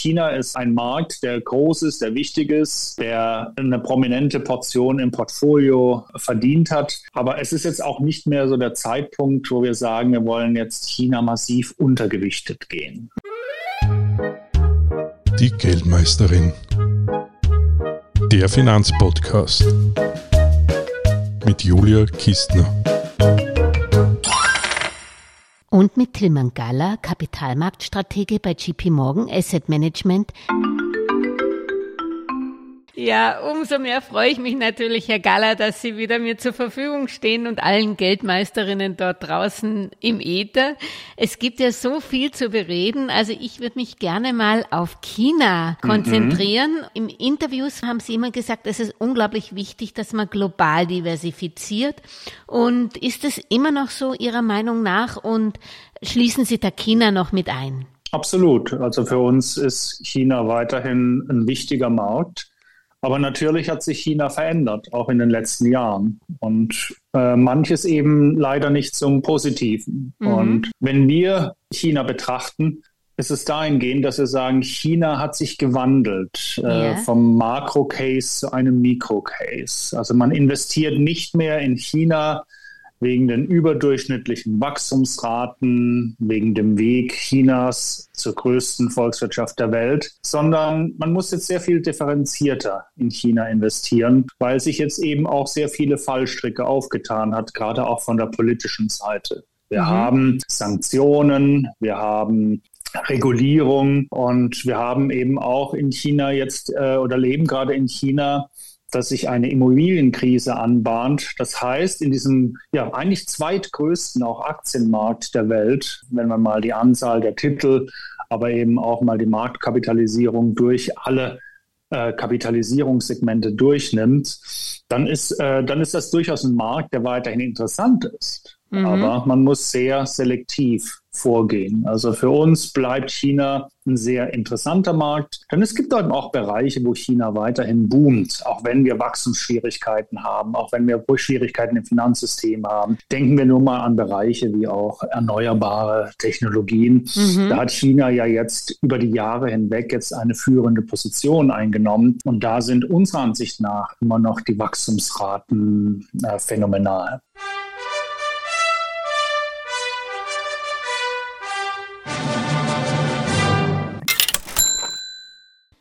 China ist ein Markt, der groß ist, der wichtig ist, der eine prominente Portion im Portfolio verdient hat. Aber es ist jetzt auch nicht mehr so der Zeitpunkt, wo wir sagen, wir wollen jetzt China massiv untergewichtet gehen. Die Geldmeisterin. Der Finanzpodcast mit Julia Kistner. Und mit Tilman Galler, Kapitalmarktstratege bei JP Morgan Asset Management. Ja, umso mehr freue ich mich natürlich, Herr Galler, dass Sie wieder mir zur Verfügung stehen und allen Geldmeisterinnen dort draußen im Äther. Es gibt ja so viel zu bereden. Also ich würde mich gerne mal auf China konzentrieren. Mhm. Im Interviews haben Sie immer gesagt, es ist unglaublich wichtig, dass man global diversifiziert. Und ist es immer noch so Ihrer Meinung nach? Und schließen Sie da China noch mit ein? Absolut. Also für uns ist China weiterhin ein wichtiger Markt. Aber natürlich hat sich China verändert, auch in den letzten Jahren. Und äh, manches eben leider nicht zum Positiven. Mhm. Und wenn wir China betrachten, ist es dahingehend, dass wir sagen, China hat sich gewandelt äh, vom Makro-Case zu einem Mikro-Case. Also man investiert nicht mehr in China wegen den überdurchschnittlichen Wachstumsraten, wegen dem Weg Chinas zur größten Volkswirtschaft der Welt, sondern man muss jetzt sehr viel differenzierter in China investieren, weil sich jetzt eben auch sehr viele Fallstricke aufgetan hat, gerade auch von der politischen Seite. Wir mhm. haben Sanktionen, wir haben Regulierung und wir haben eben auch in China jetzt äh, oder leben gerade in China dass sich eine Immobilienkrise anbahnt. Das heißt, in diesem ja eigentlich zweitgrößten auch Aktienmarkt der Welt, wenn man mal die Anzahl der Titel, aber eben auch mal die Marktkapitalisierung durch alle äh, Kapitalisierungssegmente durchnimmt, dann ist, äh, dann ist das durchaus ein Markt, der weiterhin interessant ist. Mhm. Aber man muss sehr selektiv vorgehen. Also für uns bleibt China ein sehr interessanter Markt, denn es gibt dort auch Bereiche, wo China weiterhin boomt, auch wenn wir Wachstumsschwierigkeiten haben, auch wenn wir Schwierigkeiten im Finanzsystem haben. Denken wir nur mal an Bereiche wie auch erneuerbare Technologien. Mhm. Da hat China ja jetzt über die Jahre hinweg jetzt eine führende Position eingenommen und da sind unserer Ansicht nach immer noch die Wachstumsraten äh, phänomenal.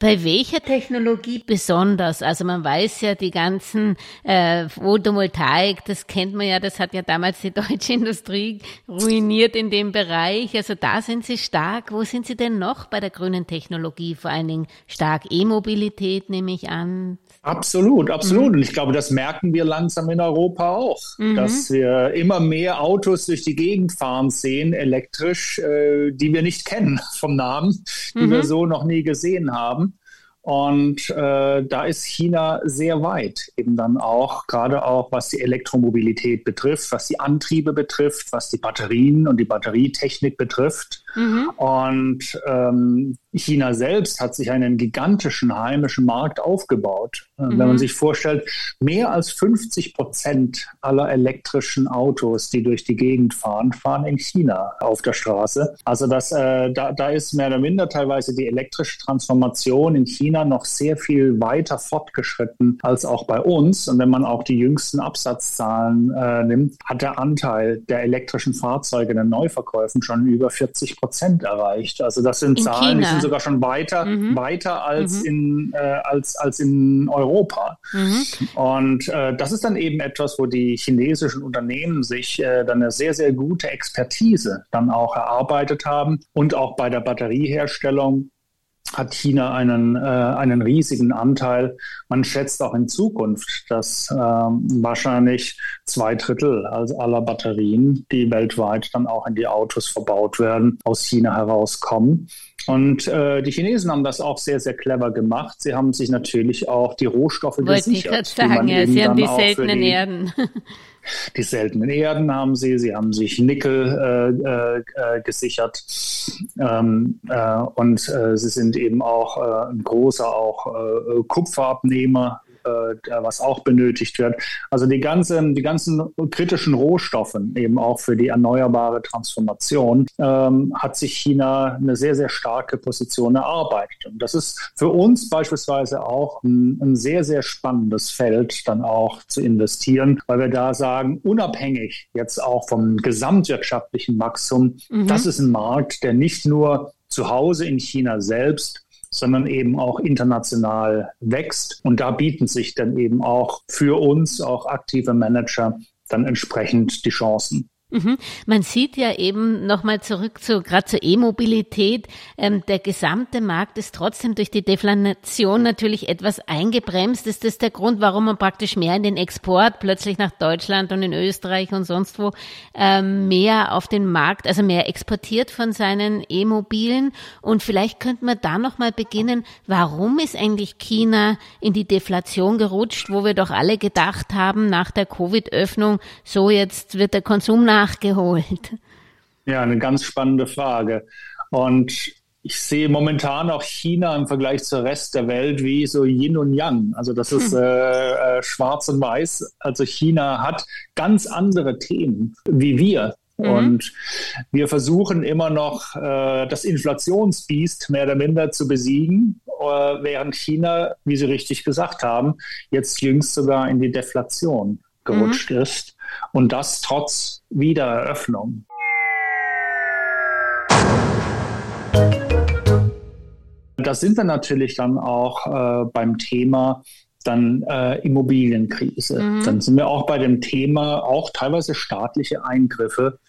Bei welcher Technologie besonders? Also man weiß ja, die ganzen äh, Photovoltaik, das kennt man ja, das hat ja damals die deutsche Industrie ruiniert in dem Bereich. Also da sind Sie stark. Wo sind Sie denn noch bei der grünen Technologie? Vor allen Dingen stark E-Mobilität, nehme ich an. Absolut, absolut. Mhm. Und ich glaube, das merken wir langsam in Europa auch, mhm. dass wir immer mehr Autos durch die Gegend fahren sehen, elektrisch, äh, die wir nicht kennen vom Namen, die mhm. wir so noch nie gesehen haben. Und äh, da ist China sehr weit, eben dann auch, gerade auch was die Elektromobilität betrifft, was die Antriebe betrifft, was die Batterien und die Batterietechnik betrifft. Mhm. Und ähm, China selbst hat sich einen gigantischen heimischen Markt aufgebaut. Mhm. Wenn man mhm. sich vorstellt, mehr als 50 Prozent aller elektrischen Autos, die durch die Gegend fahren, fahren in China auf der Straße. Also das, äh, da, da ist mehr oder minder teilweise die elektrische Transformation in China noch sehr viel weiter fortgeschritten als auch bei uns. Und wenn man auch die jüngsten Absatzzahlen äh, nimmt, hat der Anteil der elektrischen Fahrzeuge in den Neuverkäufen schon über 40 Prozent erreicht. Also das sind in Zahlen, China. Sind sogar schon weiter, mhm. weiter als, mhm. in, äh, als, als in Europa. Mhm. Und äh, das ist dann eben etwas, wo die chinesischen Unternehmen sich äh, dann eine sehr, sehr gute Expertise dann auch erarbeitet haben und auch bei der Batterieherstellung hat China einen, äh, einen riesigen Anteil. Man schätzt auch in Zukunft, dass ähm, wahrscheinlich zwei Drittel aller Batterien, die weltweit dann auch in die Autos verbaut werden, aus China herauskommen. Und äh, die Chinesen haben das auch sehr, sehr clever gemacht. Sie haben sich natürlich auch die Rohstoffe Wollte gesichert. Wollte ich gerade sagen, ja, sie haben die seltenen die, Erden. Die seltenen Erden haben sie, sie haben sich Nickel äh, äh, gesichert ähm, äh, und äh, sie sind eben auch äh, ein großer auch äh, Kupferabnehmer äh, was auch benötigt wird. Also die ganzen, die ganzen kritischen Rohstoffe, eben auch für die erneuerbare Transformation, ähm, hat sich China eine sehr, sehr starke Position erarbeitet. Und das ist für uns beispielsweise auch ein, ein sehr, sehr spannendes Feld, dann auch zu investieren, weil wir da sagen, unabhängig jetzt auch vom gesamtwirtschaftlichen Wachstum, mhm. das ist ein Markt, der nicht nur zu Hause in China selbst sondern eben auch international wächst. Und da bieten sich dann eben auch für uns, auch aktive Manager, dann entsprechend die Chancen. Mhm. Man sieht ja eben nochmal zurück zu gerade zur E-Mobilität. Ähm, der gesamte Markt ist trotzdem durch die Deflation natürlich etwas eingebremst. Ist das der Grund, warum man praktisch mehr in den Export plötzlich nach Deutschland und in Österreich und sonst wo ähm, mehr auf den Markt, also mehr exportiert von seinen E-Mobilen? Und vielleicht könnte man da nochmal beginnen. Warum ist eigentlich China in die Deflation gerutscht, wo wir doch alle gedacht haben nach der Covid-Öffnung, so jetzt wird der Konsum nach nachgeholt? Ja, eine ganz spannende Frage. Und ich sehe momentan auch China im Vergleich zur Rest der Welt wie so Yin und Yang. Also das ist hm. äh, äh, schwarz und weiß. Also China hat ganz andere Themen wie wir. Mhm. Und wir versuchen immer noch äh, das Inflationsbiest mehr oder minder zu besiegen, äh, während China, wie Sie richtig gesagt haben, jetzt jüngst sogar in die Deflation gerutscht mhm. ist. Und das trotz Wiedereröffnung. Da sind wir natürlich dann auch äh, beim Thema dann äh, Immobilienkrise. Mhm. Dann sind wir auch bei dem Thema auch teilweise staatliche Eingriffe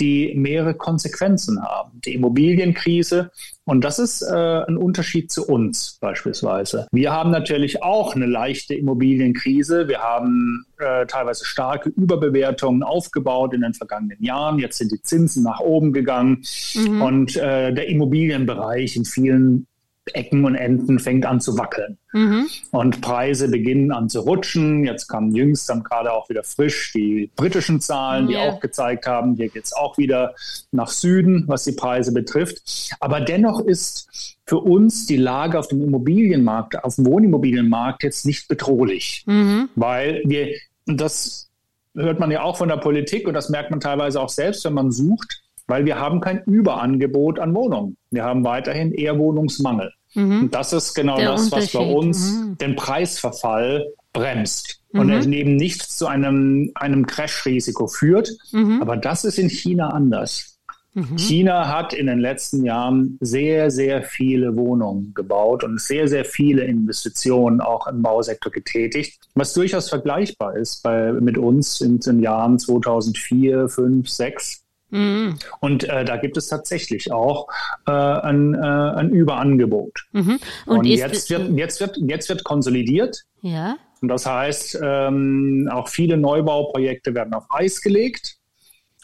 die mehrere Konsequenzen haben. Die Immobilienkrise, und das ist äh, ein Unterschied zu uns beispielsweise. Wir haben natürlich auch eine leichte Immobilienkrise. Wir haben äh, teilweise starke Überbewertungen aufgebaut in den vergangenen Jahren. Jetzt sind die Zinsen nach oben gegangen mhm. und äh, der Immobilienbereich in vielen Ecken und Enden fängt an zu wackeln. Mhm. Und Preise beginnen an zu rutschen. Jetzt kamen jüngst dann gerade auch wieder frisch die britischen Zahlen, die yeah. auch gezeigt haben, hier geht es auch wieder nach Süden, was die Preise betrifft. Aber dennoch ist für uns die Lage auf dem Immobilienmarkt, auf dem Wohnimmobilienmarkt jetzt nicht bedrohlich, mhm. weil wir, das hört man ja auch von der Politik und das merkt man teilweise auch selbst, wenn man sucht, weil wir haben kein Überangebot an Wohnungen. Wir haben weiterhin eher Wohnungsmangel. Mhm. Und das ist genau Der das, was bei uns mhm. den Preisverfall bremst mhm. und es eben nicht zu einem, einem Crash-Risiko führt. Mhm. Aber das ist in China anders. Mhm. China hat in den letzten Jahren sehr, sehr viele Wohnungen gebaut und sehr, sehr viele Investitionen auch im Bausektor getätigt, was durchaus vergleichbar ist bei, mit uns in den Jahren 2004, 5, 6. Mhm. Und äh, da gibt es tatsächlich auch äh, ein, äh, ein Überangebot. Mhm. Und, Und jetzt, wird, jetzt, wird, jetzt wird konsolidiert. Ja. Und das heißt, ähm, auch viele Neubauprojekte werden auf Eis gelegt.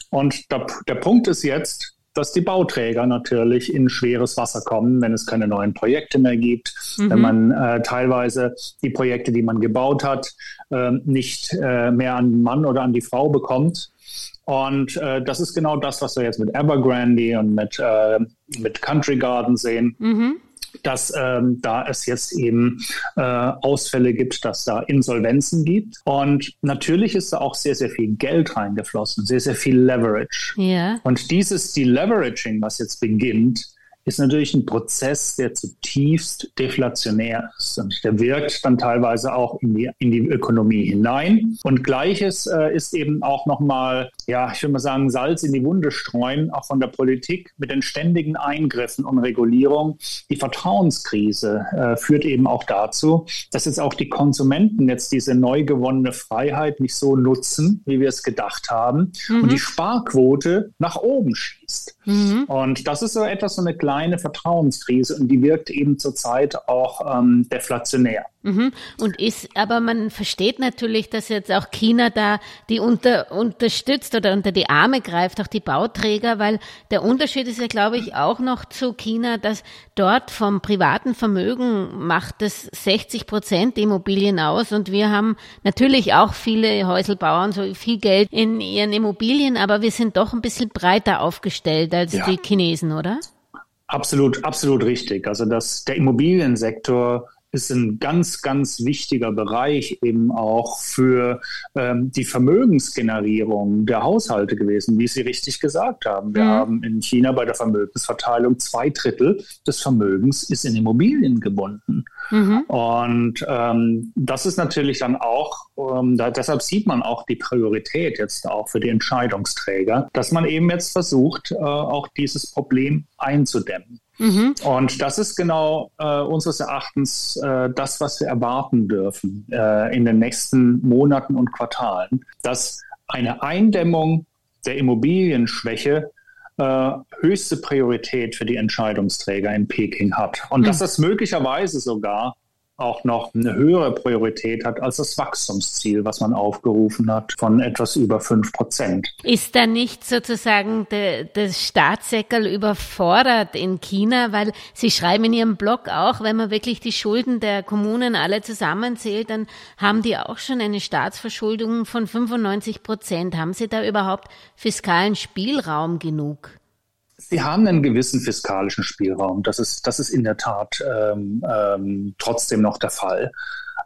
Und der, der Punkt ist jetzt, dass die Bauträger natürlich in schweres Wasser kommen, wenn es keine neuen Projekte mehr gibt, mhm. wenn man äh, teilweise die Projekte, die man gebaut hat, äh, nicht äh, mehr an den Mann oder an die Frau bekommt. Und äh, das ist genau das, was wir jetzt mit Evergrande und mit, äh, mit Country Garden sehen. Mhm. Dass ähm, da es jetzt eben äh, Ausfälle gibt, dass da Insolvenzen gibt. Und natürlich ist da auch sehr, sehr viel Geld reingeflossen, sehr, sehr viel Leverage. Ja. Und dieses Deleveraging, was jetzt beginnt, ist natürlich ein Prozess, der zutiefst deflationär ist. Und der wirkt dann teilweise auch in die, in die Ökonomie hinein. Und gleiches äh, ist eben auch nochmal, ja, ich würde mal sagen, Salz in die Wunde streuen, auch von der Politik mit den ständigen Eingriffen und Regulierung. Die Vertrauenskrise äh, führt eben auch dazu, dass jetzt auch die Konsumenten jetzt diese neu gewonnene Freiheit nicht so nutzen, wie wir es gedacht haben. Mhm. Und die Sparquote nach oben schießt. Mhm. Und das ist so etwas, so eine kleine eine Vertrauenskrise und die wirkt eben zurzeit auch ähm, deflationär. Mhm. Und ist, aber man versteht natürlich, dass jetzt auch China da die unter, unterstützt oder unter die Arme greift, auch die Bauträger, weil der Unterschied ist ja, glaube ich, auch noch zu China, dass dort vom privaten Vermögen macht es 60 Prozent Immobilien aus und wir haben natürlich auch viele Häuselbauern, so viel Geld in ihren Immobilien, aber wir sind doch ein bisschen breiter aufgestellt als ja. die Chinesen, oder? Absolut, absolut richtig. Also das, der Immobiliensektor ist ein ganz, ganz wichtiger Bereich eben auch für ähm, die Vermögensgenerierung der Haushalte gewesen, wie Sie richtig gesagt haben. Wir mhm. haben in China bei der Vermögensverteilung zwei Drittel des Vermögens ist in Immobilien gebunden. Mhm. Und ähm, das ist natürlich dann auch, ähm, da, deshalb sieht man auch die Priorität jetzt auch für die Entscheidungsträger, dass man eben jetzt versucht, äh, auch dieses Problem einzudämmen. Mhm. Und das ist genau äh, unseres Erachtens äh, das, was wir erwarten dürfen äh, in den nächsten Monaten und Quartalen, dass eine Eindämmung der Immobilienschwäche äh, höchste Priorität für die Entscheidungsträger in Peking hat. Und mhm. dass das möglicherweise sogar auch noch eine höhere Priorität hat als das Wachstumsziel, was man aufgerufen hat von etwas über fünf Prozent. Ist da nicht sozusagen das Staatssäckel überfordert in China? Weil Sie schreiben in Ihrem Blog auch, wenn man wirklich die Schulden der Kommunen alle zusammenzählt, dann haben die auch schon eine Staatsverschuldung von 95 Prozent. Haben Sie da überhaupt fiskalen Spielraum genug? Sie haben einen gewissen fiskalischen Spielraum. Das ist, das ist in der Tat ähm, ähm, trotzdem noch der Fall.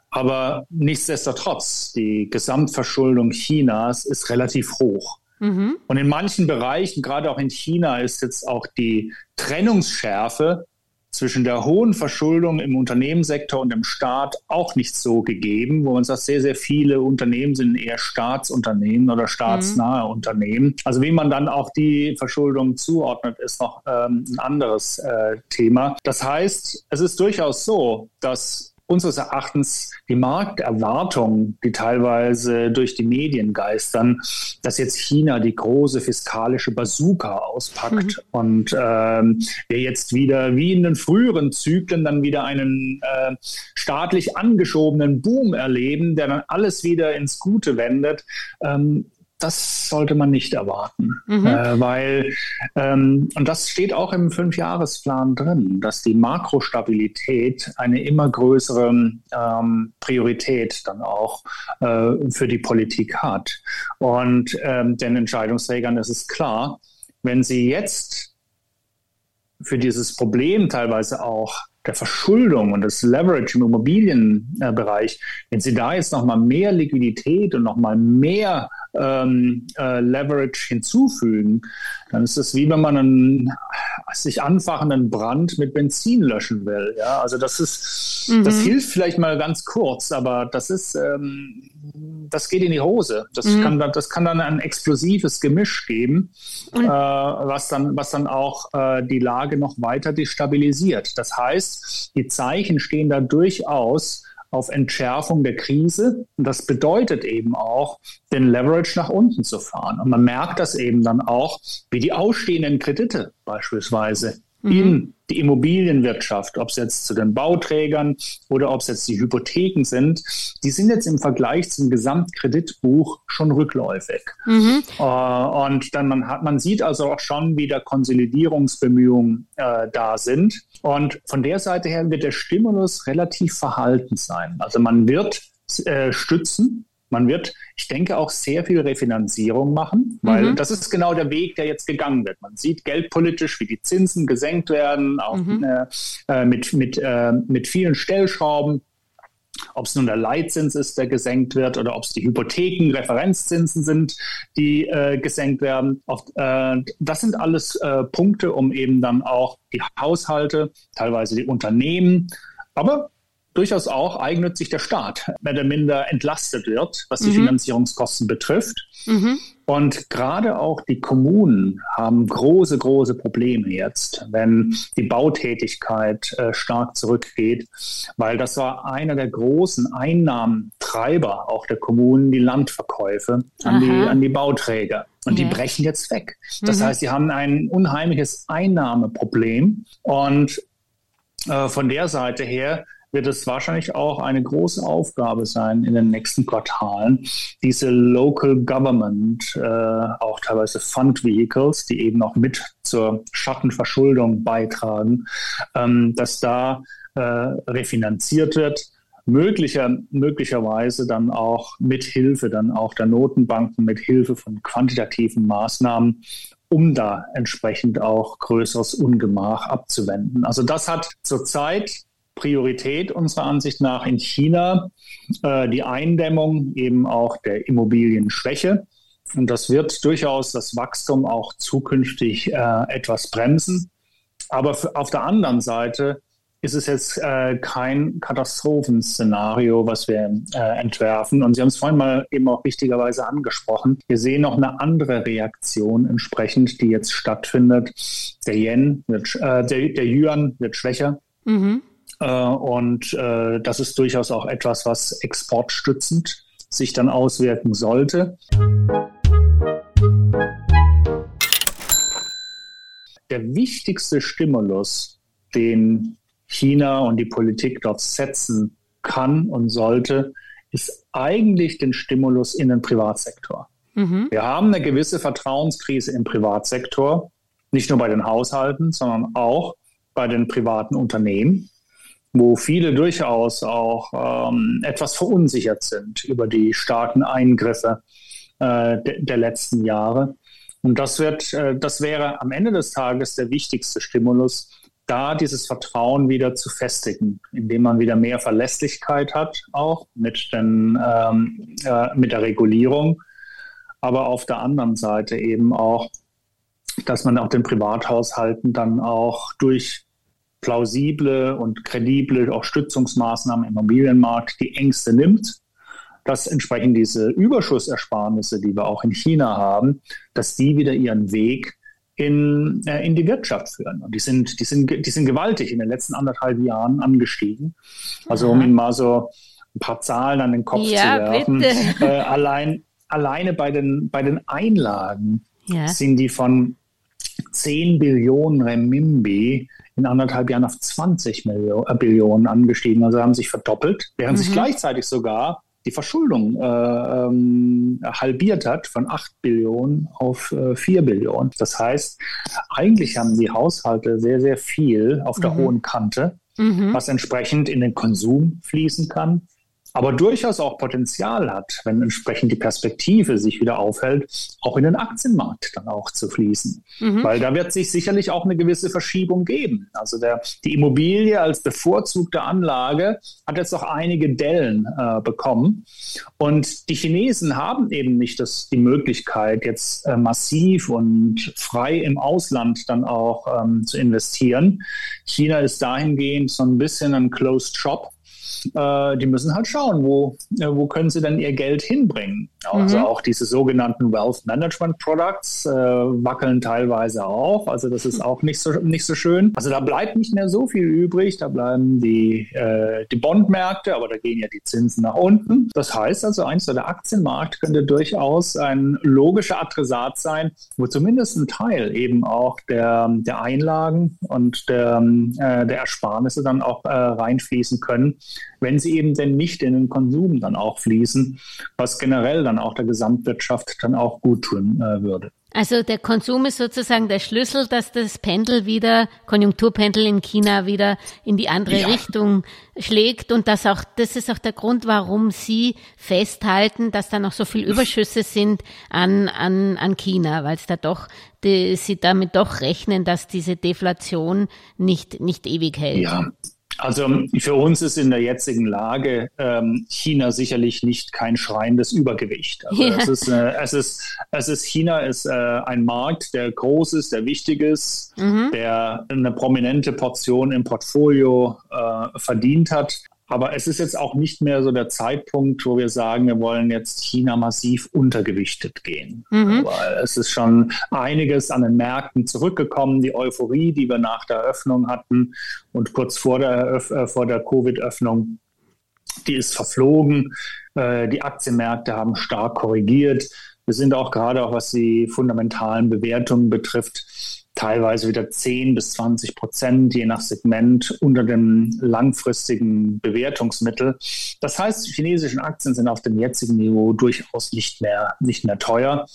Aber nichtsdestotrotz, die Gesamtverschuldung Chinas ist relativ hoch. Mhm. Und in manchen Bereichen, gerade auch in China, ist jetzt auch die Trennungsschärfe zwischen der hohen Verschuldung im Unternehmenssektor und im Staat auch nicht so gegeben, wo man sagt, sehr, sehr viele Unternehmen sind eher Staatsunternehmen oder staatsnahe mhm. Unternehmen. Also wie man dann auch die Verschuldung zuordnet, ist noch ähm, ein anderes äh, Thema. Das heißt, es ist durchaus so, dass unseres Erachtens die Markterwartungen, die teilweise durch die Medien geistern, dass jetzt China die große fiskalische Bazooka auspackt mhm. und ähm, wir jetzt wieder wie in den früheren Zyklen dann wieder einen äh, staatlich angeschobenen Boom erleben, der dann alles wieder ins Gute wendet. Ähm, das sollte man nicht erwarten, mhm. äh, weil, ähm, und das steht auch im Fünfjahresplan drin, dass die Makrostabilität eine immer größere ähm, Priorität dann auch äh, für die Politik hat. Und ähm, den Entscheidungsträgern ist es klar, wenn sie jetzt für dieses Problem teilweise auch der Verschuldung und das Leverage im Immobilienbereich, wenn Sie da jetzt nochmal mehr Liquidität und nochmal mehr ähm, äh, Leverage hinzufügen, dann ist es wie wenn man einen sich anfachenden Brand mit Benzin löschen will. Ja, also das ist, mhm. das hilft vielleicht mal ganz kurz, aber das ist, ähm, das geht in die Hose. Das mhm. kann, das kann dann ein explosives Gemisch geben, mhm. äh, was dann, was dann auch äh, die Lage noch weiter destabilisiert. Das heißt, die Zeichen stehen da durchaus auf Entschärfung der Krise. Und das bedeutet eben auch, den Leverage nach unten zu fahren. Und man merkt das eben dann auch, wie die ausstehenden Kredite beispielsweise mhm. in die Immobilienwirtschaft, ob es jetzt zu den Bauträgern oder ob es jetzt die Hypotheken sind, die sind jetzt im Vergleich zum Gesamtkreditbuch schon rückläufig. Mhm. Äh, und dann man hat, man sieht also auch schon, wie da Konsolidierungsbemühungen äh, da sind. Und von der Seite her wird der Stimulus relativ verhalten sein. Also man wird äh, stützen, man wird, ich denke, auch sehr viel Refinanzierung machen, weil mhm. das ist genau der Weg, der jetzt gegangen wird. Man sieht geldpolitisch, wie die Zinsen gesenkt werden, auch mhm. äh, äh mit, mit, äh, mit vielen Stellschrauben. Ob es nun der Leitzins ist, der gesenkt wird, oder ob es die Hypotheken, Referenzzinsen sind, die äh, gesenkt werden. Auf, äh, das sind alles äh, Punkte, um eben dann auch die Haushalte, teilweise die Unternehmen, aber durchaus auch eigennützig der Staat mehr oder minder entlastet wird, was die mhm. Finanzierungskosten betrifft. Mhm. Und gerade auch die Kommunen haben große, große Probleme jetzt, wenn die Bautätigkeit äh, stark zurückgeht, weil das war einer der großen Einnahmentreiber auch der Kommunen, die Landverkäufe an, die, an die Bauträger. Und ja. die brechen jetzt weg. Das mhm. heißt, sie haben ein unheimliches Einnahmeproblem. Und äh, von der Seite her wird es wahrscheinlich auch eine große Aufgabe sein in den nächsten Quartalen, diese Local Government, äh, auch teilweise Fund Vehicles, die eben auch mit zur Schattenverschuldung beitragen, ähm, dass da äh, refinanziert wird möglicher, möglicherweise dann auch mit Hilfe dann auch der Notenbanken, mit Hilfe von quantitativen Maßnahmen, um da entsprechend auch größeres Ungemach abzuwenden. Also das hat zurzeit Priorität unserer Ansicht nach in China äh, die Eindämmung eben auch der Immobilienschwäche. Und das wird durchaus das Wachstum auch zukünftig äh, etwas bremsen. Aber auf der anderen Seite ist es jetzt äh, kein Katastrophenszenario, was wir äh, entwerfen. Und Sie haben es vorhin mal eben auch wichtigerweise angesprochen. Wir sehen noch eine andere Reaktion entsprechend, die jetzt stattfindet. Der Yen wird, äh, der, der Yuan wird schwächer. Mhm. Äh, und äh, das ist durchaus auch etwas, was exportstützend sich dann auswirken sollte. Der wichtigste Stimulus, den China und die Politik dort setzen kann und sollte, ist eigentlich den Stimulus in den Privatsektor. Mhm. Wir haben eine gewisse Vertrauenskrise im Privatsektor, nicht nur bei den Haushalten, sondern auch bei den privaten Unternehmen, wo viele durchaus auch ähm, etwas verunsichert sind über die starken Eingriffe äh, de der letzten Jahre. Und das wird, äh, das wäre am Ende des Tages der wichtigste Stimulus, da dieses Vertrauen wieder zu festigen, indem man wieder mehr Verlässlichkeit hat, auch mit, den, ähm, äh, mit der Regulierung, aber auf der anderen Seite eben auch, dass man auch den Privathaushalten dann auch durch plausible und kredible auch Stützungsmaßnahmen im Immobilienmarkt die Ängste nimmt, dass entsprechend diese Überschussersparnisse, die wir auch in China haben, dass die wieder ihren Weg in, äh, in die Wirtschaft führen. Und die sind, die, sind, die sind gewaltig in den letzten anderthalb Jahren angestiegen. Also um Ihnen mal so ein paar Zahlen an den Kopf ja, zu werfen. Äh, allein, alleine bei den, bei den Einlagen ja. sind die von 10 Billionen Renminbi in anderthalb Jahren auf 20 Millionen, äh, Billionen angestiegen. Also haben sich verdoppelt, während mhm. sich gleichzeitig sogar die Verschuldung äh, ähm, halbiert hat von 8 Billionen auf äh, 4 Billionen. Das heißt, eigentlich haben die Haushalte sehr, sehr viel auf der mhm. hohen Kante, mhm. was entsprechend in den Konsum fließen kann, aber durchaus auch Potenzial hat, wenn entsprechend die Perspektive sich wieder aufhält, auch in den Aktienmarkt dann auch zu fließen. Mhm. Weil da wird sich sicherlich auch eine gewisse Verschiebung geben. Also der, die Immobilie als bevorzugte Anlage hat jetzt auch einige Dellen äh, bekommen. Und die Chinesen haben eben nicht das, die Möglichkeit, jetzt äh, massiv und frei im Ausland dann auch ähm, zu investieren. China ist dahingehend so ein bisschen ein Closed Shop äh, die müssen halt schauen, wo, äh, wo können sie denn ihr Geld hinbringen. Also mhm. auch diese sogenannten Wealth Management Products äh, wackeln teilweise auch. Also das ist auch nicht so, nicht so schön. Also da bleibt nicht mehr so viel übrig. Da bleiben die, äh, die Bondmärkte, aber da gehen ja die Zinsen nach unten. Das heißt also, eins der Aktienmarkt könnte durchaus ein logischer Adressat sein, wo zumindest ein Teil eben auch der, der Einlagen und der, äh, der Ersparnisse dann auch äh, reinfließen können, wenn sie eben denn nicht in den Konsum dann auch fließen, was generell dann auch der Gesamtwirtschaft dann auch gut tun äh, würde. Also der Konsum ist sozusagen der Schlüssel, dass das Pendel wieder, Konjunkturpendel in China wieder in die andere ja. Richtung schlägt und das auch, das ist auch der Grund, warum Sie festhalten, dass da noch so viel Überschüsse sind an, an, an China, weil es da doch, die, Sie damit doch rechnen, dass diese Deflation nicht, nicht ewig hält. Ja. Also für uns ist in der jetzigen Lage ähm, China sicherlich nicht kein schreiendes Übergewicht. Also ja. es, ist, äh, es, ist, es ist China ist äh, ein Markt, der groß ist, der wichtig ist, mhm. der eine prominente Portion im Portfolio äh, verdient hat. Aber es ist jetzt auch nicht mehr so der Zeitpunkt, wo wir sagen, wir wollen jetzt China massiv untergewichtet gehen. Mhm. Weil es ist schon einiges an den Märkten zurückgekommen. Die Euphorie, die wir nach der Öffnung hatten und kurz vor der, äh, vor der Covid-Öffnung, die ist verflogen. Äh, die Aktienmärkte haben stark korrigiert. Wir sind auch gerade, auch was die fundamentalen Bewertungen betrifft, teilweise wieder 10 bis 20 Prozent, je nach Segment, unter dem langfristigen Bewertungsmittel. Das heißt, die chinesischen Aktien sind auf dem jetzigen Niveau durchaus nicht mehr, nicht mehr teuer.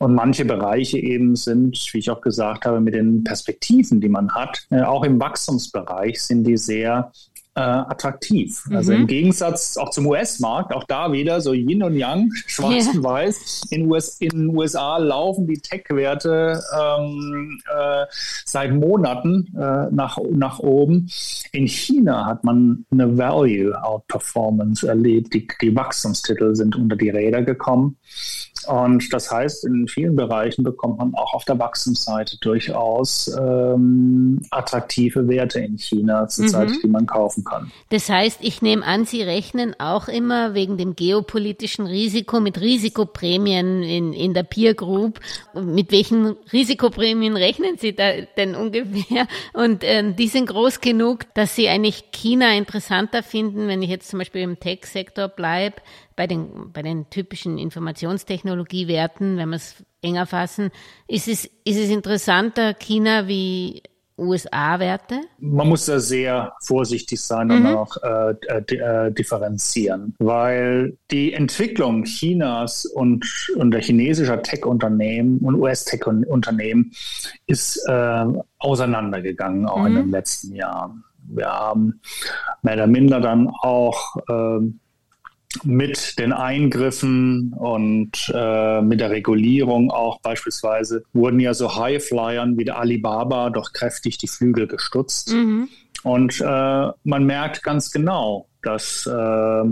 Und manche Bereiche eben sind, wie ich auch gesagt habe, mit den Perspektiven, die man hat, äh, auch im Wachstumsbereich sind die sehr äh, attraktiv. Also mhm. im Gegensatz auch zum US-Markt, auch da wieder so Yin und Yang, schwarz yeah. und weiß. In, US, in den USA laufen die Tech-Werte ähm, äh, seit Monaten äh, nach, nach oben. In China hat man eine Value-Outperformance erlebt. Die, die Wachstumstitel sind unter die Räder gekommen. Und das heißt, in vielen Bereichen bekommt man auch auf der Wachstumsseite durchaus ähm, attraktive Werte in China zurzeit, mhm. die man kaufen kann. Das heißt, ich nehme an, Sie rechnen auch immer wegen dem geopolitischen Risiko mit Risikoprämien in, in der Peer Group. Mit welchen Risikoprämien rechnen Sie da denn ungefähr? Und ähm, die sind groß genug, dass Sie eigentlich China interessanter finden, wenn ich jetzt zum Beispiel im Tech-Sektor bleibe, bei den, bei den typischen Informationstechnologiewerten, wenn wir es enger fassen, ist es, ist es interessanter China wie USA-Werte? Man muss da sehr vorsichtig sein und mhm. auch äh, äh, differenzieren, weil die Entwicklung Chinas und, und der chinesischer Tech-Unternehmen und US-Tech-Unternehmen ist äh, auseinandergegangen, auch mhm. in den letzten Jahren. Wir haben mehr oder minder dann auch äh, mit den Eingriffen und äh, mit der Regulierung auch beispielsweise wurden ja so Highflyern wie der Alibaba doch kräftig die Flügel gestutzt. Mhm. Und äh, man merkt ganz genau, dass äh,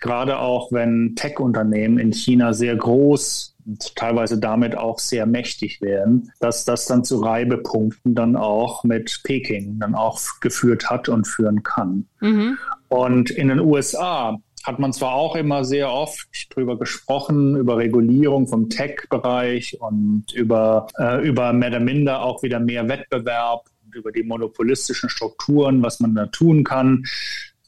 gerade auch wenn Tech-Unternehmen in China sehr groß und teilweise damit auch sehr mächtig werden, dass das dann zu Reibepunkten dann auch mit Peking dann auch geführt hat und führen kann. Mhm. Und in den USA hat man zwar auch immer sehr oft drüber gesprochen, über Regulierung vom Tech-Bereich und über, äh, über mehr oder minder auch wieder mehr Wettbewerb und über die monopolistischen Strukturen, was man da tun kann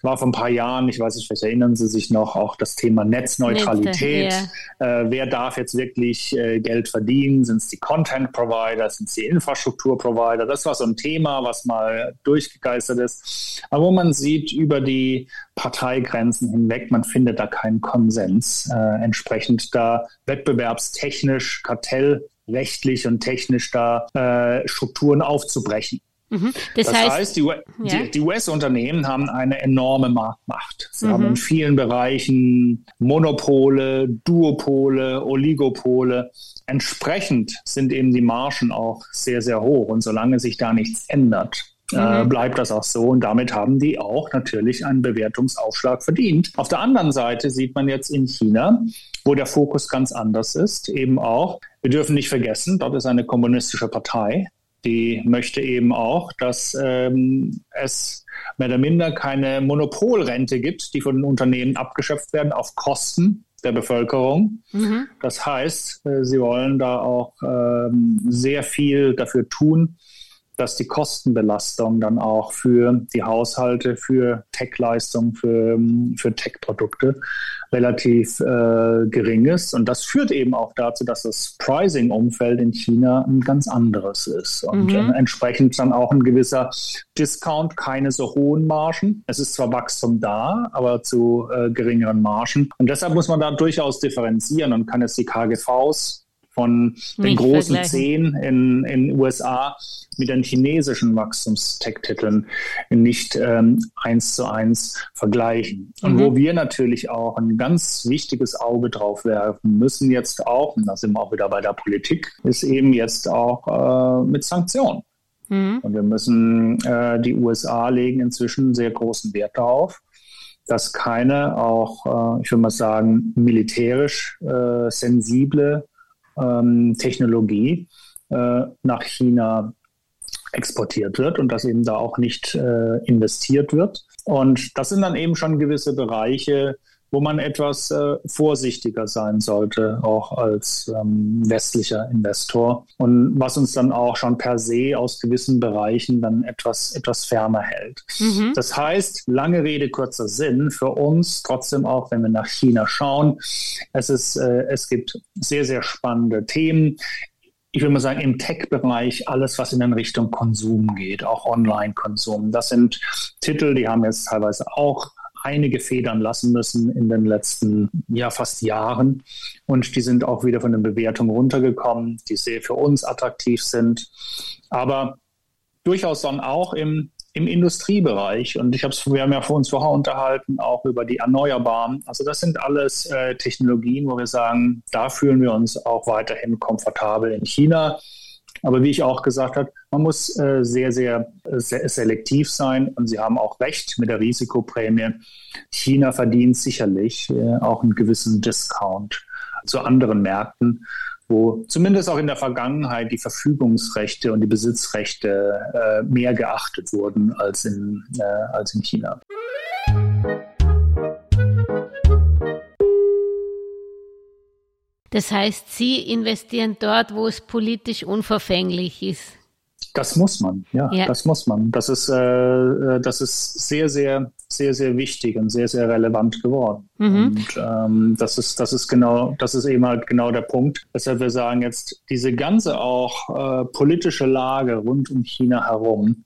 war vor ein paar Jahren, ich weiß nicht, vielleicht erinnern Sie sich noch, auch das Thema Netzneutralität. Netze, yeah. äh, wer darf jetzt wirklich äh, Geld verdienen? Sind es die Content-Provider? Sind es die Infrastruktur-Provider? Das war so ein Thema, was mal durchgegeistert ist. Aber wo man sieht, über die Parteigrenzen hinweg, man findet da keinen Konsens. Äh, entsprechend da wettbewerbstechnisch, kartellrechtlich und technisch da äh, Strukturen aufzubrechen. Mhm. Das, das, heißt, heißt die, ja. die, die US-Unternehmen haben eine enorme Marktmacht. Sie mhm. haben in vielen Bereichen Monopole, Duopole, Oligopole. Entsprechend sind eben die Margen auch sehr, sehr hoch. Und solange sich da nichts ändert, äh, mhm. äh, bleibt das auch so. Und damit haben die auch natürlich einen Bewertungsaufschlag verdient. Auf der anderen Seite sieht man jetzt in China, wo der Fokus ganz anders ist, eben auch, wir dürfen nicht vergessen, dort ist eine kommunistische Partei, die möchte eben auch, dass ähm, es mehr oder minder keine Monopolrente gibt, die von den Unternehmen abgeschöpft werden auf Kosten der Bevölkerung. Mhm. Das heißt, äh, sie wollen da auch ähm, sehr viel dafür tun, dass die Kostenbelastung dann auch für die Haushalte, für Tech-Leistungen, für, für Tech-Produkte relativ äh, gering ist. Und das führt eben auch dazu, dass das Pricing-Umfeld in China ein ganz anderes ist. Und mhm. äh, entsprechend dann auch ein gewisser Discount, keine so hohen Margen. Es ist zwar Wachstum da, aber zu äh, geringeren Margen. Und deshalb muss man da durchaus differenzieren und kann jetzt die KGVs von den Nicht großen zehn in den USA mit den chinesischen Wachstumstech-Titeln nicht ähm, eins zu eins vergleichen. Und mhm. wo wir natürlich auch ein ganz wichtiges Auge drauf werfen müssen jetzt auch, und da sind wir auch wieder bei der Politik, ist eben jetzt auch äh, mit Sanktionen. Mhm. Und wir müssen, äh, die USA legen inzwischen sehr großen Wert darauf, dass keine auch, äh, ich würde mal sagen, militärisch äh, sensible ähm, Technologie äh, nach China exportiert wird und dass eben da auch nicht äh, investiert wird. Und das sind dann eben schon gewisse Bereiche, wo man etwas äh, vorsichtiger sein sollte, auch als ähm, westlicher Investor. Und was uns dann auch schon per se aus gewissen Bereichen dann etwas, etwas ferner hält. Mhm. Das heißt, lange Rede, kurzer Sinn, für uns trotzdem auch, wenn wir nach China schauen, es, ist, äh, es gibt sehr, sehr spannende Themen ich würde mal sagen, im Tech-Bereich alles, was in Richtung Konsum geht, auch Online-Konsum. Das sind Titel, die haben jetzt teilweise auch einige federn lassen müssen in den letzten ja fast Jahren. Und die sind auch wieder von den Bewertungen runtergekommen, die sehr für uns attraktiv sind. Aber durchaus dann auch im, im Industriebereich. Und ich habe wir haben ja vor uns vorher unterhalten, auch über die Erneuerbaren. Also das sind alles äh, Technologien, wo wir sagen, da fühlen wir uns auch weiterhin komfortabel in China. Aber wie ich auch gesagt habe, man muss äh, sehr, sehr, sehr selektiv sein. Und Sie haben auch recht mit der Risikoprämie. China verdient sicherlich äh, auch einen gewissen Discount zu anderen Märkten wo zumindest auch in der Vergangenheit die Verfügungsrechte und die Besitzrechte äh, mehr geachtet wurden als in, äh, als in China. Das heißt, Sie investieren dort, wo es politisch unverfänglich ist. Das muss man, ja, ja. das muss man. Das ist, äh, äh, das ist sehr, sehr, sehr, sehr wichtig und sehr, sehr relevant geworden. Mhm. Und ähm, das ist, das ist genau, das ist eben halt genau der Punkt, weshalb wir sagen jetzt diese ganze auch äh, politische Lage rund um China herum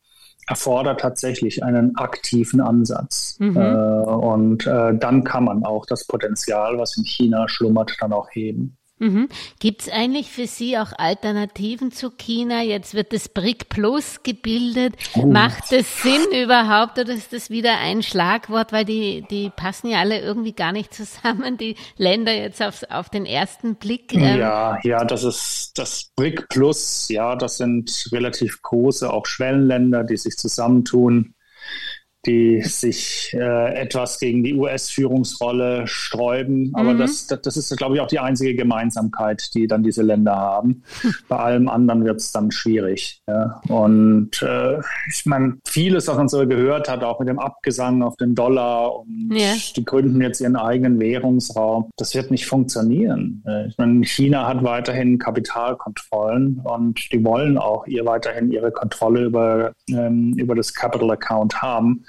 erfordert tatsächlich einen aktiven Ansatz. Mhm. Äh, und äh, dann kann man auch das Potenzial, was in China schlummert, dann auch heben. Mhm. Gibt es eigentlich für Sie auch Alternativen zu China? Jetzt wird das BRIC Plus gebildet. Oh. Macht das Sinn überhaupt oder ist das wieder ein Schlagwort, weil die, die passen ja alle irgendwie gar nicht zusammen, die Länder jetzt auf, auf den ersten Blick? Ähm. Ja, ja, das ist das BRIC Plus, ja, das sind relativ große, auch Schwellenländer, die sich zusammentun die sich äh, etwas gegen die US-Führungsrolle sträuben. Aber mhm. das, das, ist, glaube ich, auch die einzige Gemeinsamkeit, die dann diese Länder haben. Bei allem anderen wird es dann schwierig. Ja. Und äh, ich meine, vieles, was man so gehört hat, auch mit dem Abgesang auf den Dollar und ja. die gründen jetzt ihren eigenen Währungsraum, das wird nicht funktionieren. Äh, ich meine, China hat weiterhin Kapitalkontrollen und die wollen auch ihr weiterhin ihre Kontrolle über, ähm, über das Capital Account haben.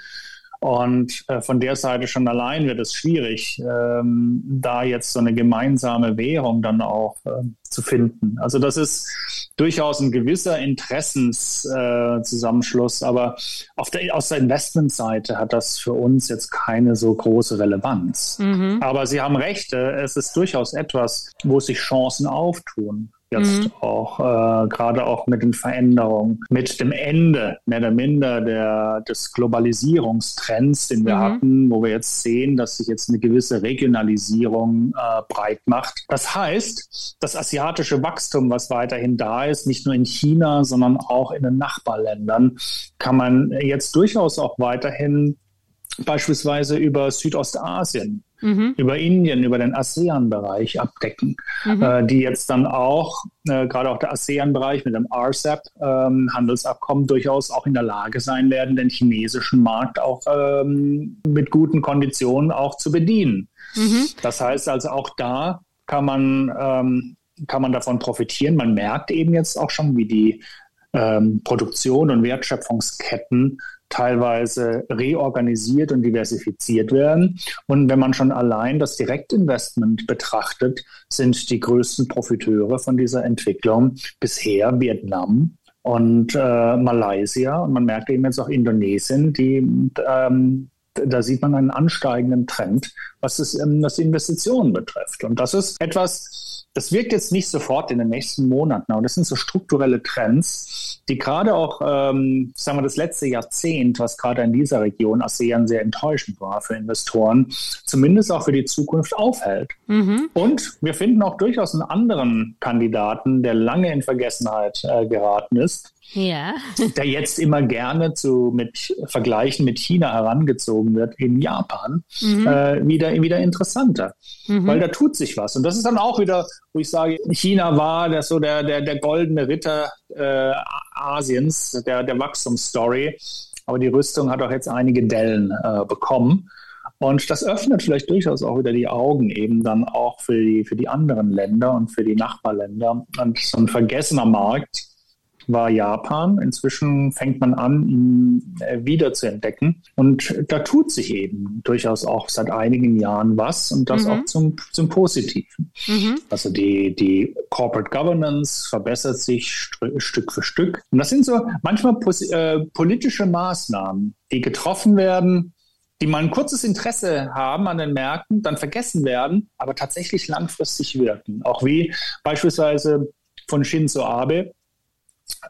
Und äh, von der Seite schon allein wird es schwierig, ähm, da jetzt so eine gemeinsame Währung dann auch äh, zu finden. Also das ist durchaus ein gewisser Interessenszusammenschluss, äh, aber auf der, aus der Investmentseite hat das für uns jetzt keine so große Relevanz. Mhm. Aber Sie haben recht, äh, es ist durchaus etwas, wo sich Chancen auftun jetzt mhm. auch, äh, gerade auch mit den Veränderungen, mit dem Ende mehr oder minder der, des Globalisierungstrends, den wir mhm. hatten, wo wir jetzt sehen, dass sich jetzt eine gewisse Regionalisierung äh, breit macht. Das heißt, das asiatische Wachstum, was weiterhin da ist, nicht nur in China, sondern auch in den Nachbarländern, kann man jetzt durchaus auch weiterhin beispielsweise über Südostasien mhm. über Indien, über den ASEAN-Bereich abdecken, mhm. äh, die jetzt dann auch, äh, gerade auch der ASEAN-Bereich mit dem RCEP, ähm, durchaus auch in der Lage sein werden, den chinesischen Markt auch ähm, mit guten Konditionen auch zu bedienen. Mhm. Das heißt also auch da kann man, ähm, kann man davon profitieren. Man merkt eben jetzt auch schon, wie die ähm, Produktion und Wertschöpfungsketten teilweise reorganisiert und diversifiziert werden. Und wenn man schon allein das Direktinvestment betrachtet, sind die größten Profiteure von dieser Entwicklung bisher Vietnam und äh, Malaysia. Und man merkt eben jetzt auch Indonesien, die ähm, da sieht man einen ansteigenden Trend, was, es, ähm, was Investitionen betrifft. Und das ist etwas, das wirkt jetzt nicht sofort in den nächsten Monaten, aber das sind so strukturelle Trends, die gerade auch, ähm, sagen wir, das letzte Jahrzehnt, was gerade in dieser Region ASEAN sehr enttäuschend war für Investoren, zumindest auch für die Zukunft aufhält. Mhm. Und wir finden auch durchaus einen anderen Kandidaten, der lange in Vergessenheit äh, geraten ist, ja. der jetzt immer gerne zu, mit Vergleichen mit China herangezogen wird, in Japan, mhm. äh, wieder, wieder interessanter. Mhm. Weil da tut sich was. Und das ist dann auch wieder, wo ich sage, China war der, so der, der, der goldene Ritter äh, Asiens, der, der Wachstumsstory. Aber die Rüstung hat auch jetzt einige Dellen äh, bekommen. Und das öffnet vielleicht durchaus auch wieder die Augen eben dann auch für die, für die anderen Länder und für die Nachbarländer. Und so ein vergessener Markt, war Japan. Inzwischen fängt man an, ihn äh, wieder zu entdecken. Und da tut sich eben durchaus auch seit einigen Jahren was und das mhm. auch zum, zum Positiven. Mhm. Also die, die Corporate Governance verbessert sich Stück für Stück. Und das sind so manchmal äh, politische Maßnahmen, die getroffen werden, die mal ein kurzes Interesse haben an den Märkten, dann vergessen werden, aber tatsächlich langfristig wirken. Auch wie beispielsweise von Shinzo Abe,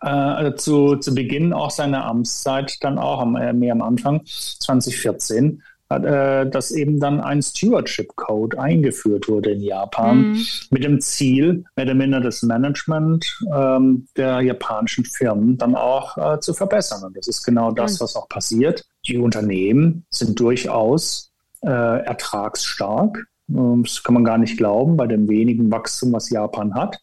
äh, zu, zu Beginn auch seiner Amtszeit, dann auch am, äh, mehr am Anfang 2014, hat, äh, dass eben dann ein Stewardship Code eingeführt wurde in Japan mhm. mit dem Ziel, mehr oder minder das Management ähm, der japanischen Firmen dann auch äh, zu verbessern. Und das ist genau das, was auch passiert. Die Unternehmen sind durchaus äh, ertragsstark. Ähm, das kann man gar nicht glauben bei dem wenigen Wachstum, was Japan hat.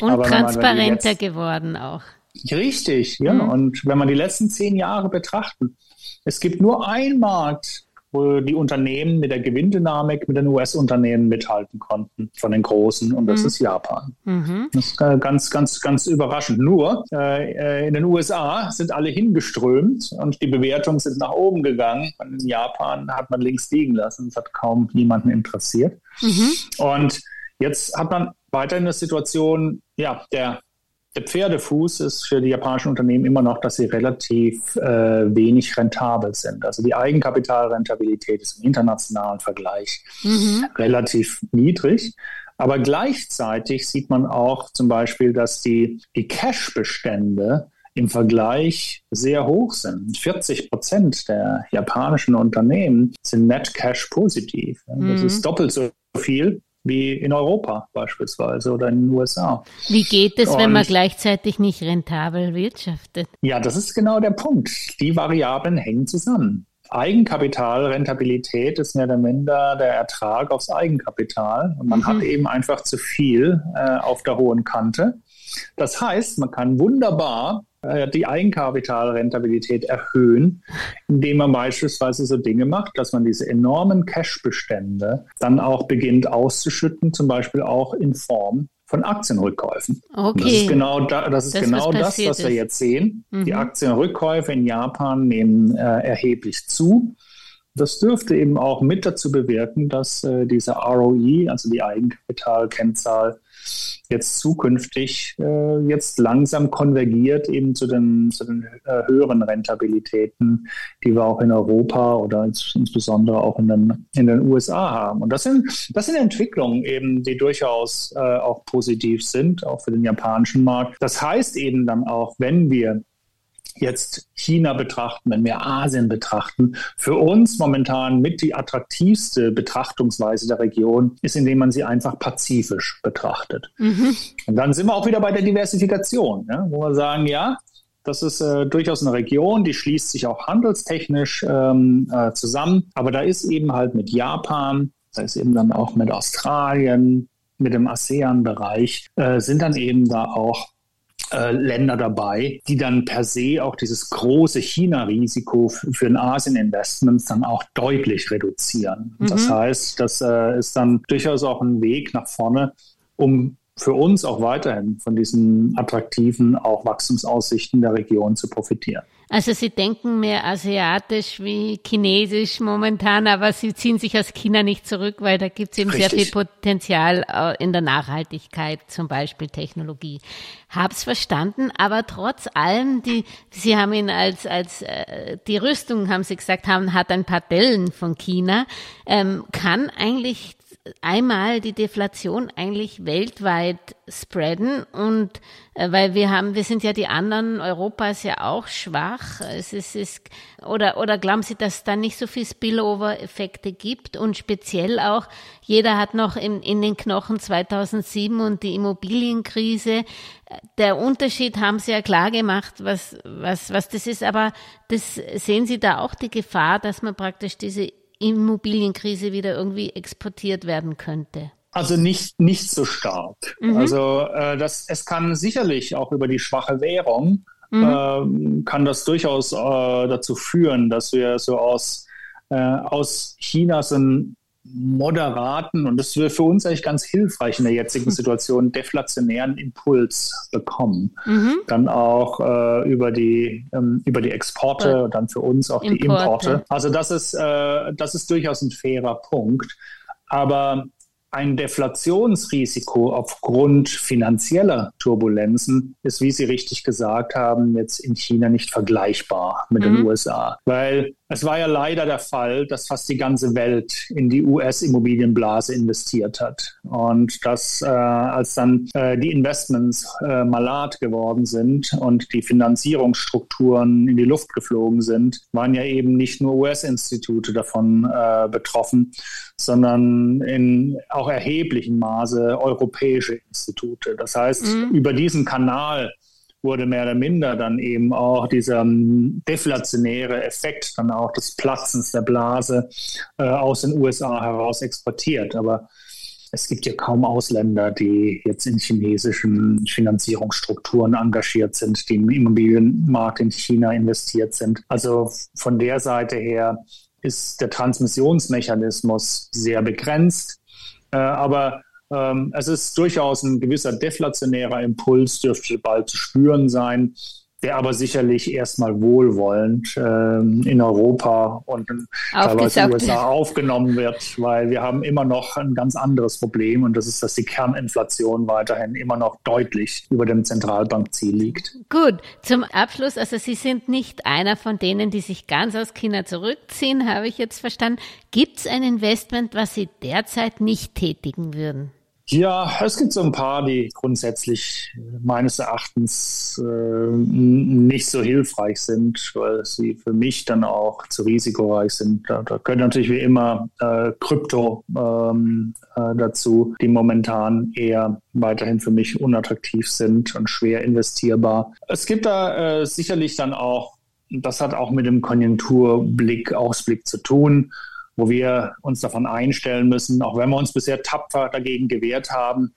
Und Aber transparenter jetzt, geworden auch. Richtig, ja. Mhm. Und wenn man die letzten zehn Jahre betrachten, es gibt nur einen Markt, wo die Unternehmen mit der Gewinndynamik mit den US-Unternehmen mithalten konnten von den Großen und das mhm. ist Japan. Mhm. Das ist äh, ganz, ganz, ganz überraschend. Nur äh, in den USA sind alle hingeströmt und die Bewertungen sind nach oben gegangen. in Japan hat man links liegen lassen. Das hat kaum niemanden interessiert. Mhm. Und jetzt hat man weiterhin eine Situation, ja, der der Pferdefuß ist für die japanischen Unternehmen immer noch, dass sie relativ äh, wenig rentabel sind. Also die Eigenkapitalrentabilität ist im internationalen Vergleich mhm. relativ niedrig. Aber gleichzeitig sieht man auch zum Beispiel, dass die, die Cash-Bestände im Vergleich sehr hoch sind. 40 Prozent der japanischen Unternehmen sind net cash positiv. Das mhm. ist doppelt so viel wie in Europa beispielsweise oder in den USA. Wie geht es, wenn man gleichzeitig nicht rentabel wirtschaftet? Ja, das ist genau der Punkt. Die Variablen hängen zusammen. Eigenkapitalrentabilität ist mehr oder minder der Ertrag aufs Eigenkapital. Und man mhm. hat eben einfach zu viel äh, auf der hohen Kante. Das heißt, man kann wunderbar die Eigenkapitalrentabilität erhöhen, indem man beispielsweise so Dinge macht, dass man diese enormen Cash-Bestände dann auch beginnt auszuschütten, zum Beispiel auch in Form von Aktienrückkäufen. Okay. Das ist genau, da, das, ist das, genau das, was wir jetzt sehen. Mhm. Die Aktienrückkäufe in Japan nehmen äh, erheblich zu. Das dürfte eben auch mit dazu bewirken, dass äh, diese ROE, also die Eigenkapitalkennzahl, jetzt zukünftig äh, jetzt langsam konvergiert eben zu den, zu den äh, höheren Rentabilitäten, die wir auch in Europa oder ins, insbesondere auch in den, in den USA haben. Und das sind, das sind Entwicklungen eben, die durchaus äh, auch positiv sind, auch für den japanischen Markt. Das heißt eben dann auch, wenn wir jetzt China betrachten, wenn wir Asien betrachten, für uns momentan mit die attraktivste Betrachtungsweise der Region ist, indem man sie einfach pazifisch betrachtet. Mhm. Und dann sind wir auch wieder bei der Diversifikation, ja, wo wir sagen, ja, das ist äh, durchaus eine Region, die schließt sich auch handelstechnisch ähm, äh, zusammen, aber da ist eben halt mit Japan, da ist eben dann auch mit Australien, mit dem ASEAN-Bereich, äh, sind dann eben da auch äh, Länder dabei, die dann per se auch dieses große China-Risiko für ein Asien-Investments dann auch deutlich reduzieren. Mhm. Das heißt, das äh, ist dann durchaus auch ein Weg nach vorne, um für uns auch weiterhin von diesen attraktiven auch Wachstumsaussichten der Region zu profitieren. Also Sie denken mehr asiatisch wie chinesisch momentan, aber Sie ziehen sich aus China nicht zurück, weil da gibt es eben Richtig. sehr viel Potenzial äh, in der Nachhaltigkeit, zum Beispiel Technologie. Hab's verstanden, aber trotz allem, die, Sie haben ihn als, als äh, die Rüstung, haben Sie gesagt, haben, hat ein paar Dellen von China. Ähm, kann eigentlich einmal die Deflation eigentlich weltweit spreaden und äh, weil wir haben, wir sind ja die anderen Europas ja auch schwach. Es ist, ist oder oder glauben Sie, dass es da nicht so viel Spillover-Effekte gibt und speziell auch jeder hat noch in, in den Knochen 2007 und die Immobilienkrise. Der Unterschied haben Sie ja klar gemacht, was was was das ist, aber das sehen Sie da auch die Gefahr, dass man praktisch diese Immobilienkrise wieder irgendwie exportiert werden könnte? Also nicht, nicht so stark. Mhm. Also äh, das, es kann sicherlich auch über die schwache Währung, mhm. äh, kann das durchaus äh, dazu führen, dass wir so aus, äh, aus China so ein moderaten, und das wäre für uns eigentlich ganz hilfreich in der jetzigen Situation, deflationären Impuls bekommen. Mhm. Dann auch äh, über, die, ähm, über die Exporte und dann für uns auch Importe. die Importe. Also das ist, äh, das ist durchaus ein fairer Punkt. Aber ein Deflationsrisiko aufgrund finanzieller Turbulenzen ist, wie Sie richtig gesagt haben, jetzt in China nicht vergleichbar mit mhm. den USA. Weil es war ja leider der Fall, dass fast die ganze Welt in die US-Immobilienblase investiert hat. Und dass, äh, als dann äh, die Investments äh, malat geworden sind und die Finanzierungsstrukturen in die Luft geflogen sind, waren ja eben nicht nur US-Institute davon äh, betroffen, sondern in auch erheblichem Maße europäische Institute. Das heißt, mhm. über diesen Kanal wurde mehr oder minder dann eben auch dieser ähm, deflationäre Effekt dann auch des Platzens der Blase äh, aus den USA heraus exportiert. Aber es gibt ja kaum Ausländer, die jetzt in chinesischen Finanzierungsstrukturen engagiert sind, die im Immobilienmarkt in China investiert sind. Also von der Seite her ist der Transmissionsmechanismus sehr begrenzt. Äh, aber ähm, es ist durchaus ein gewisser deflationärer Impuls, dürfte bald zu spüren sein, der aber sicherlich erstmal wohlwollend ähm, in Europa und teilweise in den USA aufgenommen wird, weil wir haben immer noch ein ganz anderes Problem und das ist, dass die Kerninflation weiterhin immer noch deutlich über dem Zentralbankziel liegt. Gut, zum Abschluss, also Sie sind nicht einer von denen, die sich ganz aus China zurückziehen, habe ich jetzt verstanden. Gibt es ein Investment, was Sie derzeit nicht tätigen würden? Ja, es gibt so ein paar, die grundsätzlich meines Erachtens äh, nicht so hilfreich sind, weil sie für mich dann auch zu risikoreich sind. Da, da gehört natürlich wie immer äh, Krypto ähm, äh, dazu, die momentan eher weiterhin für mich unattraktiv sind und schwer investierbar. Es gibt da äh, sicherlich dann auch, das hat auch mit dem Konjunkturblick, Ausblick zu tun wo wir uns davon einstellen müssen, auch wenn wir uns bisher tapfer dagegen gewehrt haben,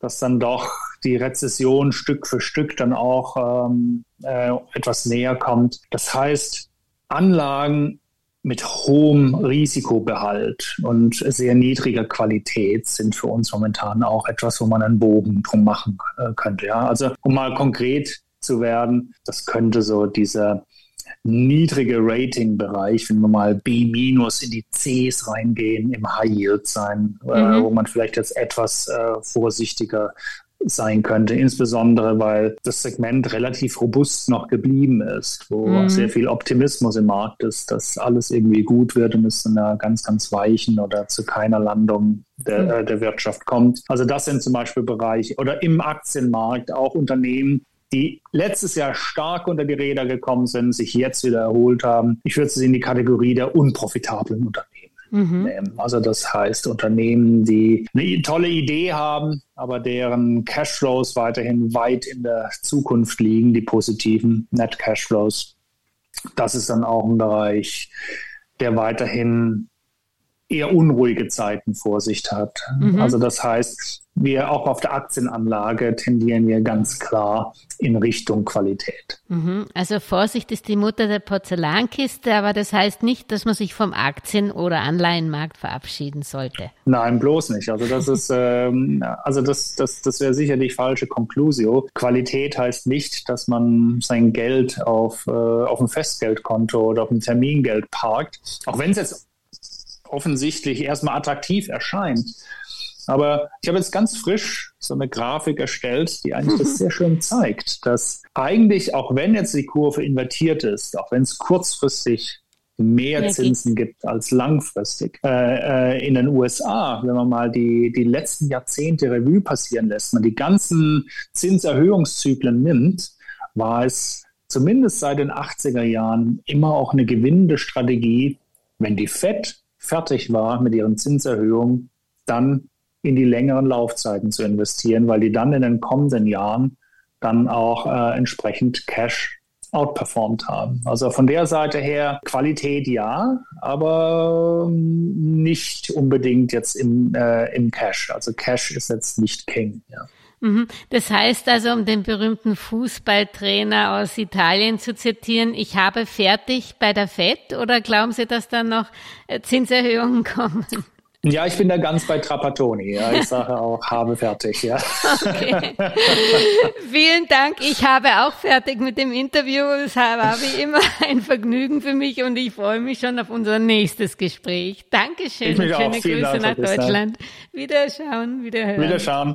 dass dann doch die Rezession Stück für Stück dann auch ähm, äh, etwas näher kommt. Das heißt, Anlagen mit hohem Risikobehalt und sehr niedriger Qualität sind für uns momentan auch etwas, wo man einen Bogen drum machen äh, könnte. Ja? Also um mal konkret zu werden, das könnte so dieser niedrige Rating-Bereich, wenn wir mal B- in die Cs reingehen, im High Yield sein, äh, mhm. äh, wo man vielleicht jetzt etwas äh, vorsichtiger sein könnte, insbesondere weil das Segment relativ robust noch geblieben ist, wo mhm. sehr viel Optimismus im Markt ist, dass alles irgendwie gut wird und es zu einer ganz, ganz weichen oder zu keiner Landung der, mhm. äh, der Wirtschaft kommt. Also das sind zum Beispiel Bereiche oder im Aktienmarkt auch Unternehmen, die letztes Jahr stark unter die Räder gekommen sind, sich jetzt wieder erholt haben. Ich würde sie in die Kategorie der unprofitablen Unternehmen mhm. nehmen. Also das heißt Unternehmen, die eine tolle Idee haben, aber deren Cashflows weiterhin weit in der Zukunft liegen, die positiven Net Cashflows. Das ist dann auch ein Bereich, der weiterhin eher unruhige Zeiten vor sich hat. Mhm. Also das heißt, wir auch auf der Aktienanlage tendieren wir ganz klar in Richtung Qualität. Mhm. Also Vorsicht ist die Mutter der Porzellankiste, aber das heißt nicht, dass man sich vom Aktien- oder Anleihenmarkt verabschieden sollte. Nein, bloß nicht. Also das ist, ähm, also das, das, das wäre sicherlich falsche Conclusio. Qualität heißt nicht, dass man sein Geld auf, äh, auf ein Festgeldkonto oder auf ein Termingeld parkt. Auch wenn es jetzt offensichtlich erstmal attraktiv erscheint. Aber ich habe jetzt ganz frisch so eine Grafik erstellt, die eigentlich das sehr schön zeigt, dass eigentlich, auch wenn jetzt die Kurve invertiert ist, auch wenn es kurzfristig mehr Zinsen gibt als langfristig. Äh, äh, in den USA, wenn man mal die, die letzten Jahrzehnte Revue passieren lässt, man die ganzen Zinserhöhungszyklen nimmt, war es zumindest seit den 80er Jahren immer auch eine gewinnende Strategie, wenn die Fed fertig war mit ihren Zinserhöhungen, dann in die längeren Laufzeiten zu investieren, weil die dann in den kommenden Jahren dann auch äh, entsprechend Cash outperformed haben. Also von der Seite her Qualität ja, aber nicht unbedingt jetzt im, äh, im Cash. Also Cash ist jetzt nicht King. Ja. Mhm. Das heißt also, um den berühmten Fußballtrainer aus Italien zu zitieren, ich habe fertig bei der FED oder glauben Sie, dass dann noch äh, Zinserhöhungen kommen? Ja, ich bin da ganz bei Trapattoni. Ja. Ich sage auch, habe fertig. Ja. Okay. Vielen Dank. Ich habe auch fertig mit dem Interview. Es war wie immer ein Vergnügen für mich und ich freue mich schon auf unser nächstes Gespräch. Dankeschön schöne Grüße Dank, nach Deutschland. Wiederschauen, wiederhören. Wiederschauen.